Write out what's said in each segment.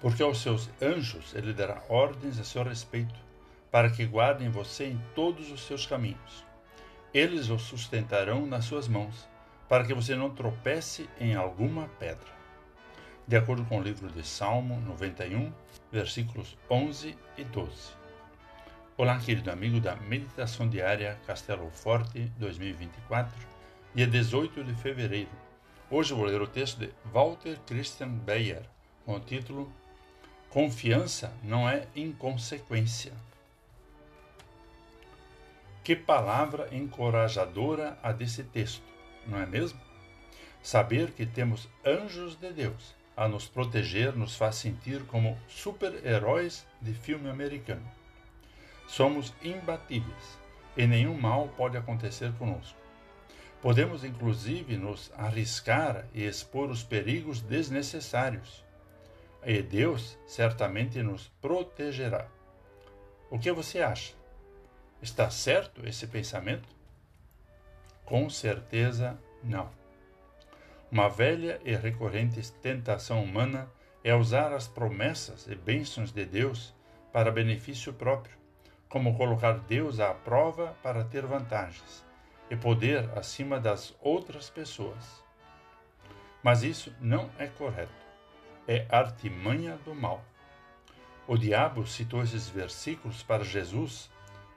Porque aos seus anjos ele dará ordens a seu respeito, para que guardem você em todos os seus caminhos. Eles o sustentarão nas suas mãos, para que você não tropece em alguma pedra. De acordo com o livro de Salmo 91, versículos 11 e 12. Olá, querido amigo da Meditação Diária Castelo Forte 2024, dia 18 de fevereiro. Hoje vou ler o texto de Walter Christian Beyer, com o título Confiança não é inconsequência. Que palavra encorajadora a desse texto, não é mesmo? Saber que temos anjos de Deus a nos proteger nos faz sentir como super-heróis de filme americano. Somos imbatíveis e nenhum mal pode acontecer conosco. Podemos inclusive nos arriscar e expor os perigos desnecessários e Deus certamente nos protegerá. O que você acha? Está certo esse pensamento? Com certeza não. Uma velha e recorrente tentação humana é usar as promessas e bênçãos de Deus para benefício próprio, como colocar Deus à prova para ter vantagens e poder acima das outras pessoas. Mas isso não é correto é artimanha do mal. O diabo citou esses versículos para Jesus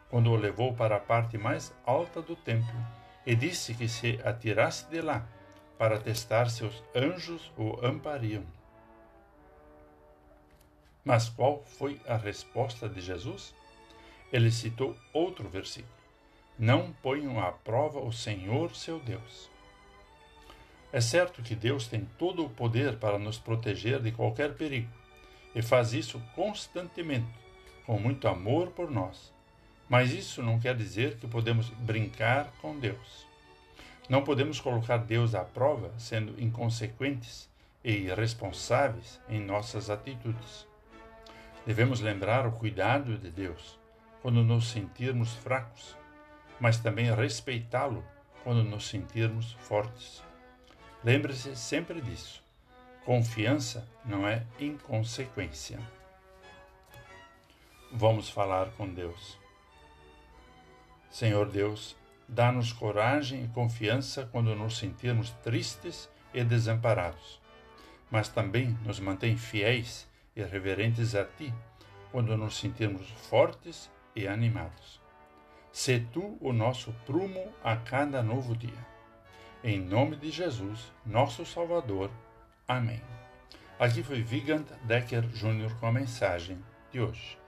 quando o levou para a parte mais alta do templo e disse que se atirasse de lá para testar se os anjos o ampariam. Mas qual foi a resposta de Jesus? Ele citou outro versículo: Não ponham à prova o Senhor seu Deus. É certo que Deus tem todo o poder para nos proteger de qualquer perigo e faz isso constantemente, com muito amor por nós. Mas isso não quer dizer que podemos brincar com Deus. Não podemos colocar Deus à prova sendo inconsequentes e irresponsáveis em nossas atitudes. Devemos lembrar o cuidado de Deus quando nos sentirmos fracos, mas também respeitá-lo quando nos sentirmos fortes. Lembre-se sempre disso. Confiança não é inconsequência. Vamos falar com Deus. Senhor Deus, dá-nos coragem e confiança quando nos sentirmos tristes e desamparados, mas também nos mantém fiéis e reverentes a Ti quando nos sentirmos fortes e animados. Se Tu o nosso prumo a cada novo dia. Em nome de Jesus, nosso Salvador. Amém. Aqui foi Vigand Decker Jr. com a mensagem de hoje.